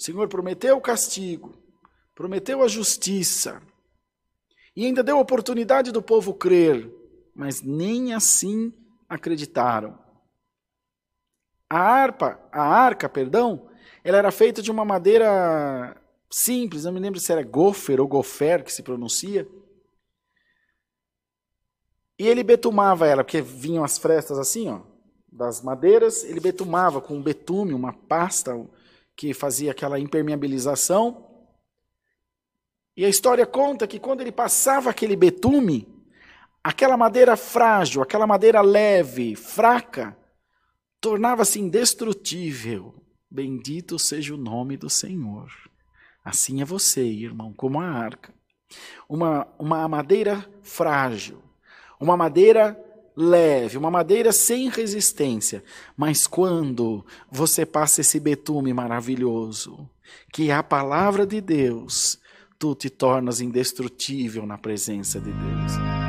Senhor prometeu o castigo, prometeu a justiça, e ainda deu oportunidade do povo crer, mas nem assim acreditaram. A harpa, a arca, perdão, ela era feita de uma madeira simples, não me lembro se era gofer ou gofer que se pronuncia. E ele betumava ela, porque vinham as frestas assim, ó, das madeiras, ele betumava com um betume, uma pasta que fazia aquela impermeabilização. E a história conta que quando ele passava aquele betume, aquela madeira frágil, aquela madeira leve, fraca, tornava-se indestrutível. Bendito seja o nome do Senhor. Assim é você, irmão, como a arca. Uma, uma madeira frágil, uma madeira leve, uma madeira sem resistência. Mas quando você passa esse betume maravilhoso, que é a palavra de Deus, tu te tornas indestrutível na presença de Deus.